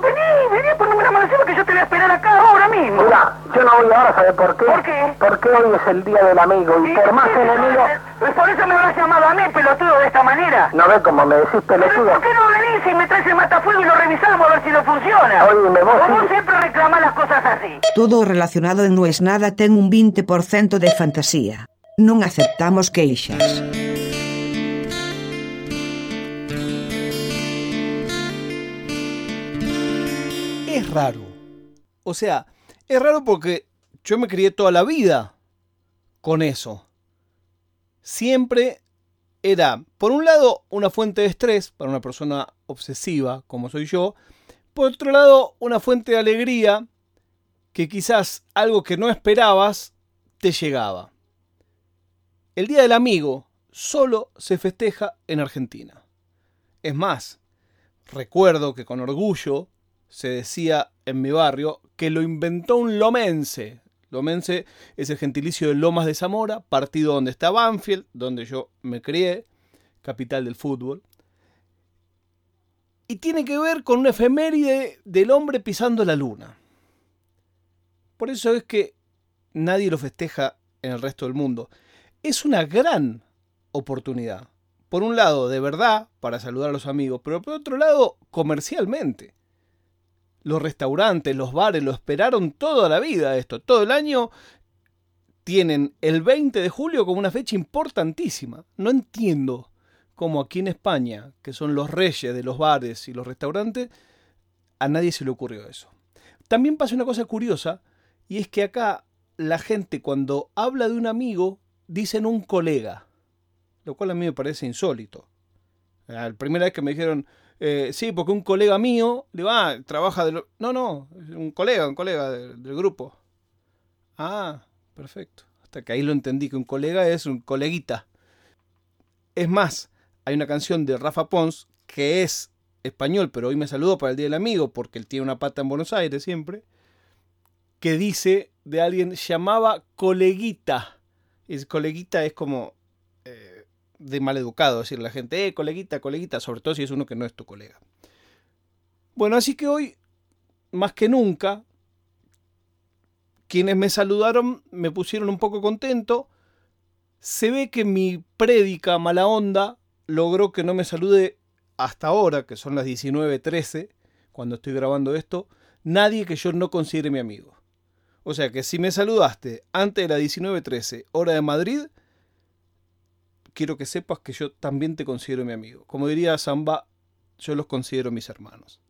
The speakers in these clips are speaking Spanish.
Vení, vení, ponme la mano encima que yo te voy a esperar acá ahora mismo. Mira, yo no voy ahora, ¿sabes por qué? ¿Por qué? Porque hoy es el día del amigo y por más enemigo... Pues por eso me habrás llamado a mí, pelotudo, de esta manera. ¿No ves cómo me decís Pero pelotudo? ¿por qué no venís y me traes el matafuego y lo revisamos a ver si no funciona? Oíme, vos Como sí. siempre reclamás las cosas así. Todo relacionado en No es nada ten un 20% de fantasía. Non aceptamos queixas. Raro. O sea, es raro porque yo me crié toda la vida con eso. Siempre era, por un lado, una fuente de estrés para una persona obsesiva como soy yo. Por otro lado, una fuente de alegría que quizás algo que no esperabas te llegaba. El Día del Amigo solo se festeja en Argentina. Es más, recuerdo que con orgullo se decía en mi barrio que lo inventó un lomense. Lomense es el gentilicio de Lomas de Zamora, partido donde está Banfield, donde yo me crié, capital del fútbol. Y tiene que ver con una efeméride del hombre pisando la luna. Por eso es que nadie lo festeja en el resto del mundo. Es una gran oportunidad. Por un lado, de verdad, para saludar a los amigos, pero por otro lado, comercialmente. Los restaurantes, los bares lo esperaron toda la vida esto. Todo el año tienen el 20 de julio como una fecha importantísima. No entiendo cómo aquí en España, que son los reyes de los bares y los restaurantes, a nadie se le ocurrió eso. También pasa una cosa curiosa, y es que acá la gente cuando habla de un amigo dicen un colega, lo cual a mí me parece insólito. La primera vez que me dijeron, eh, sí, porque un colega mío, le va, ah, trabaja de. No, no, un colega, un colega de- del grupo. Ah, perfecto. Hasta que ahí lo entendí, que un colega es un coleguita. Es más, hay una canción de Rafa Pons que es español, pero hoy me saludó para el Día del Amigo porque él tiene una pata en Buenos Aires siempre, que dice de alguien llamaba coleguita. Y coleguita es como eh, de mal educado decirle a la gente, eh, coleguita, coleguita, sobre todo si es uno que no es tu colega. Bueno, así que hoy, más que nunca, quienes me saludaron me pusieron un poco contento. Se ve que mi prédica mala onda logró que no me salude hasta ahora, que son las 19.13, cuando estoy grabando esto, nadie que yo no considere mi amigo. O sea que si me saludaste antes de las 19.13, hora de Madrid, quiero que sepas que yo también te considero mi amigo. Como diría Samba, yo los considero mis hermanos.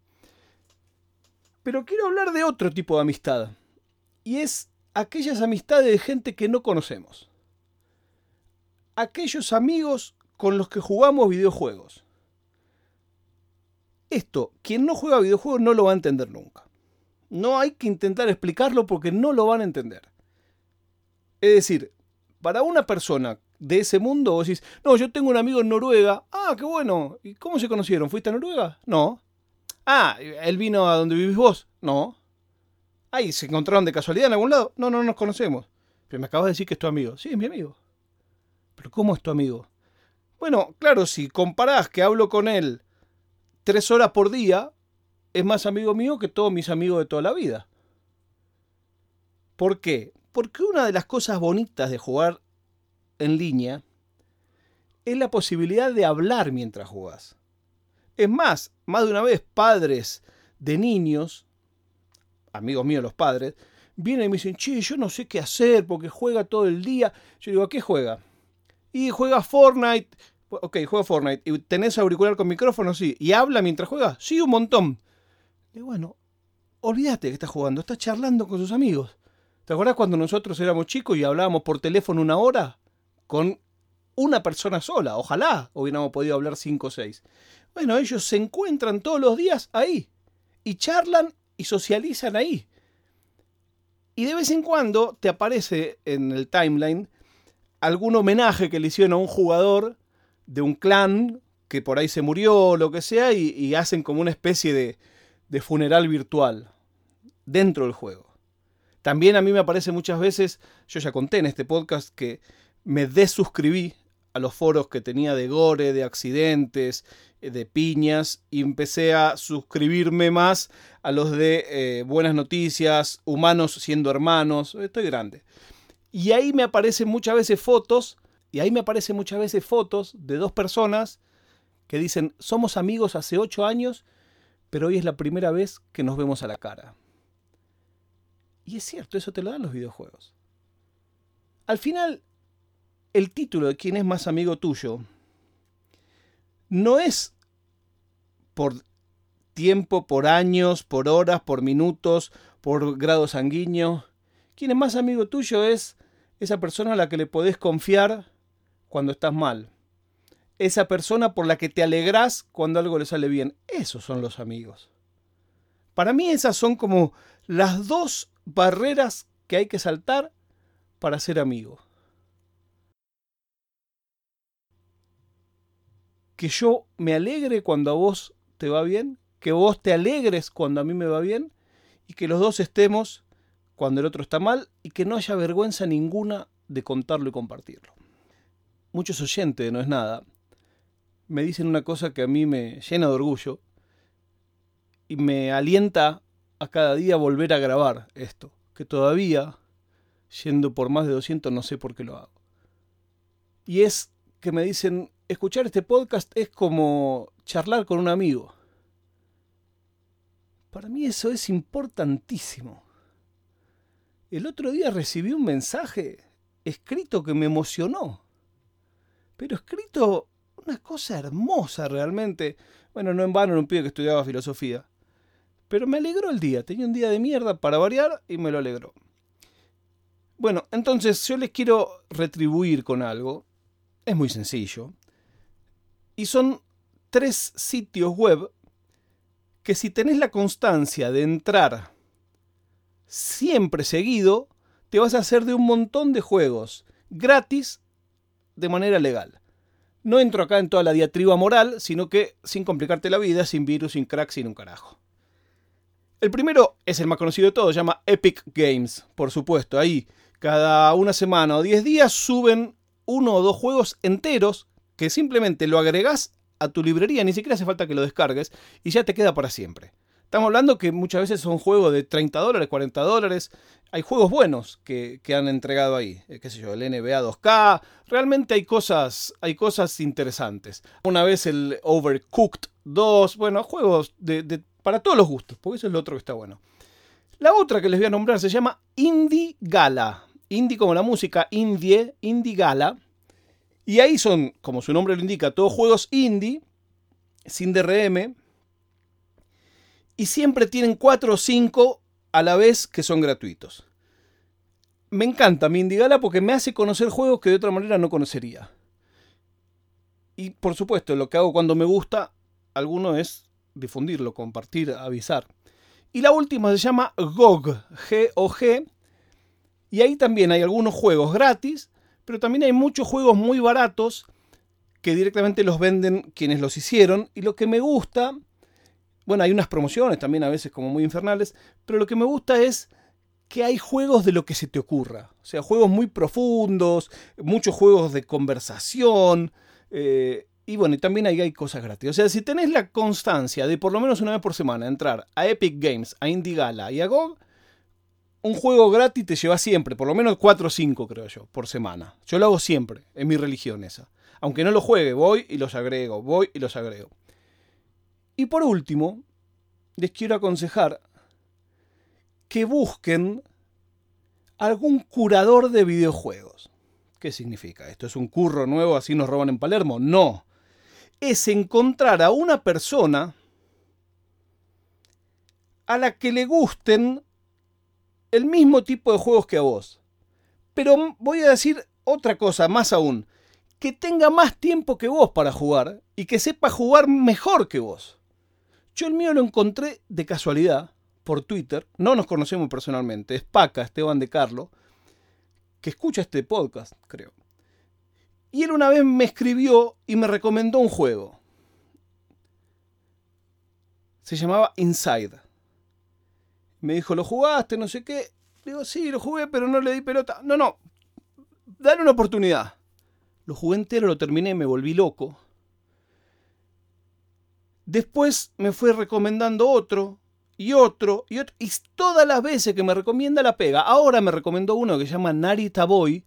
Pero quiero hablar de otro tipo de amistad. Y es aquellas amistades de gente que no conocemos. Aquellos amigos con los que jugamos videojuegos. Esto, quien no juega videojuegos no lo va a entender nunca. No hay que intentar explicarlo porque no lo van a entender. Es decir, para una persona de ese mundo vos decís, no, yo tengo un amigo en Noruega. Ah, qué bueno. ¿Y cómo se conocieron? ¿Fuiste a Noruega? No. Ah, ¿él vino a donde vivís vos? No. Ay, ¿se encontraron de casualidad en algún lado? No, no nos conocemos. Pero me acabas de decir que es tu amigo. Sí, es mi amigo. ¿Pero cómo es tu amigo? Bueno, claro, si comparás que hablo con él tres horas por día, es más amigo mío que todos mis amigos de toda la vida. ¿Por qué? Porque una de las cosas bonitas de jugar en línea es la posibilidad de hablar mientras jugás. Es más, más de una vez padres de niños, amigos míos los padres, vienen y me dicen, che, yo no sé qué hacer porque juega todo el día. Yo digo, ¿a qué juega? Y juega Fortnite. Ok, juega Fortnite. ¿Y tenés auricular con micrófono? Sí. ¿Y habla mientras juega? Sí, un montón. Y bueno, olvídate que está jugando, está charlando con sus amigos. ¿Te acuerdas cuando nosotros éramos chicos y hablábamos por teléfono una hora? Con una persona sola. Ojalá hubiéramos podido hablar cinco o seis. Bueno, ellos se encuentran todos los días ahí. Y charlan y socializan ahí. Y de vez en cuando te aparece en el timeline algún homenaje que le hicieron a un jugador de un clan que por ahí se murió o lo que sea y, y hacen como una especie de, de funeral virtual dentro del juego. También a mí me aparece muchas veces, yo ya conté en este podcast que me desuscribí a los foros que tenía de gore, de accidentes, eh, de piñas, y empecé a suscribirme más a los de eh, buenas noticias, humanos siendo hermanos. Estoy grande. Y ahí me aparecen muchas veces fotos, y ahí me aparecen muchas veces fotos de dos personas que dicen, somos amigos hace ocho años, pero hoy es la primera vez que nos vemos a la cara. Y es cierto, eso te lo dan los videojuegos. Al final, el título de quién es más amigo tuyo no es por tiempo, por años, por horas, por minutos, por grado sanguíneo. Quién es más amigo tuyo es esa persona a la que le podés confiar cuando estás mal. Esa persona por la que te alegrás cuando algo le sale bien. Esos son los amigos. Para mí esas son como las dos barreras que hay que saltar para ser amigo. Que yo me alegre cuando a vos te va bien, que vos te alegres cuando a mí me va bien y que los dos estemos cuando el otro está mal y que no haya vergüenza ninguna de contarlo y compartirlo. Muchos oyentes, no es nada, me dicen una cosa que a mí me llena de orgullo y me alienta a cada día volver a grabar esto, que todavía, yendo por más de 200, no sé por qué lo hago. Y es que me dicen, escuchar este podcast es como charlar con un amigo. Para mí eso es importantísimo. El otro día recibí un mensaje escrito que me emocionó. Pero escrito una cosa hermosa realmente. Bueno, no en vano era un pibe que estudiaba filosofía. Pero me alegró el día. Tenía un día de mierda para variar y me lo alegró. Bueno, entonces yo les quiero retribuir con algo. Es muy sencillo. Y son tres sitios web que si tenés la constancia de entrar siempre seguido, te vas a hacer de un montón de juegos gratis de manera legal. No entro acá en toda la diatriba moral, sino que sin complicarte la vida, sin virus, sin crack, sin un carajo. El primero es el más conocido de todos, llama Epic Games, por supuesto. Ahí, cada una semana o diez días suben uno o dos juegos enteros que simplemente lo agregás a tu librería, ni siquiera hace falta que lo descargues y ya te queda para siempre. Estamos hablando que muchas veces son juegos de 30 dólares, 40 dólares. Hay juegos buenos que, han entregado ahí. Eh, qué sé yo, el NBA 2K. Realmente hay cosas, hay cosas interesantes. Una vez el Overcooked 2. Bueno, juegos de para todos los gustos, porque eso es lo otro que está bueno. La otra que les voy a nombrar se llama Indie Gala. Indie como la música, Indie, Indie Gala. Y ahí son, como su nombre lo indica, todos juegos indie, sin DRM. Y siempre tienen 4 o 5 a la vez que son gratuitos. Me encanta mi Indie Gala porque me hace conocer juegos que de otra manera no conocería. Y por supuesto, lo que hago cuando me gusta, alguno es difundirlo, compartir, avisar. Y la última se llama GOG, G-O-G, y ahí también hay algunos juegos gratis, pero también hay muchos juegos muy baratos que directamente los venden quienes los hicieron. Y lo que me gusta, bueno, hay unas promociones también a veces como muy infernales, pero lo que me gusta es que hay juegos de lo que se te ocurra. O sea, juegos muy profundos, muchos juegos de conversación. Eh, y bueno, y también ahí hay cosas gratis. O sea, si tenés la constancia de por lo menos una vez por semana entrar a Epic Games, a Indigala y a GOG, un juego gratis te lleva siempre, por lo menos 4 o 5 creo yo, por semana. Yo lo hago siempre, es mi religión esa. Aunque no lo juegue, voy y los agrego, voy y los agrego. Y por último, les quiero aconsejar que busquen algún curador de videojuegos. ¿Qué significa? ¿Esto es un curro nuevo así nos roban en Palermo? No es encontrar a una persona a la que le gusten el mismo tipo de juegos que a vos. Pero voy a decir otra cosa, más aún, que tenga más tiempo que vos para jugar y que sepa jugar mejor que vos. Yo el mío lo encontré de casualidad por Twitter, no nos conocemos personalmente, es Paca, Esteban de Carlo, que escucha este podcast, creo. Y él una vez me escribió y me recomendó un juego. Se llamaba Inside. Me dijo, ¿lo jugaste? No sé qué. Digo, sí, lo jugué, pero no le di pelota. No, no. Dale una oportunidad. Lo jugué entero, lo terminé, me volví loco. Después me fue recomendando otro, y otro, y otro. Y todas las veces que me recomienda la pega. Ahora me recomendó uno que se llama Narita Boy.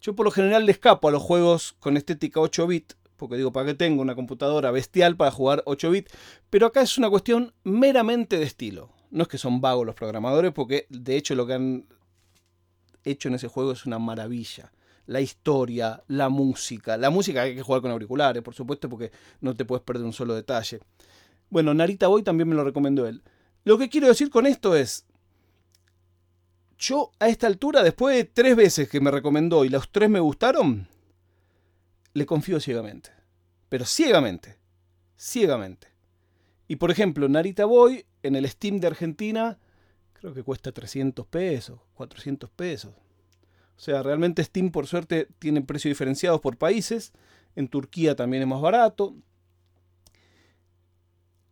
Yo por lo general le escapo a los juegos con estética 8 bit. Porque digo, ¿para qué tengo una computadora bestial para jugar 8 bit? Pero acá es una cuestión meramente de estilo. No es que son vagos los programadores, porque de hecho lo que han hecho en ese juego es una maravilla la historia, la música. La música hay que jugar con auriculares, por supuesto, porque no te puedes perder un solo detalle. Bueno, Narita Boy también me lo recomendó él. Lo que quiero decir con esto es, yo a esta altura, después de tres veces que me recomendó y los tres me gustaron, le confío ciegamente. Pero ciegamente. Ciegamente. Y por ejemplo, Narita Boy en el Steam de Argentina, creo que cuesta 300 pesos, 400 pesos. O sea, realmente Steam por suerte tiene precios diferenciados por países. En Turquía también es más barato.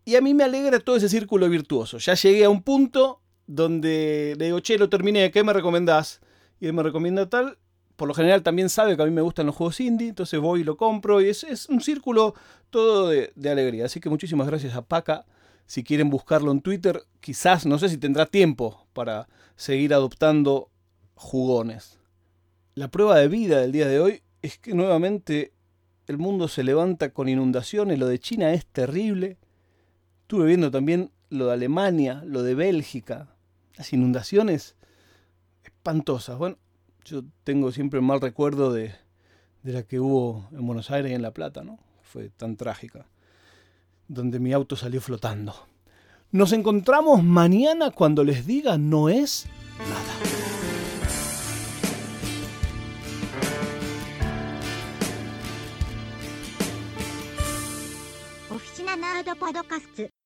Y a mí me alegra todo ese círculo virtuoso. Ya llegué a un punto donde le digo, che, lo terminé, ¿qué me recomendás? Y él me recomienda tal. Por lo general también sabe que a mí me gustan los juegos indie, entonces voy y lo compro. Y es, un círculo todo de, de alegría. Así que muchísimas gracias a Paca. Si quieren buscarlo en Twitter, quizás, no sé si tendrá tiempo para seguir adoptando jugones. La prueba de vida del día de hoy es que nuevamente el mundo se levanta con inundaciones, lo de China es terrible. Estuve viendo también lo de Alemania, lo de Bélgica, las inundaciones espantosas. Bueno, yo tengo siempre mal recuerdo de, de la que hubo en Buenos Aires y en La Plata, ¿no? Fue tan trágica, donde mi auto salió flotando. Nos encontramos mañana cuando les diga no es nada. Oficina Podcast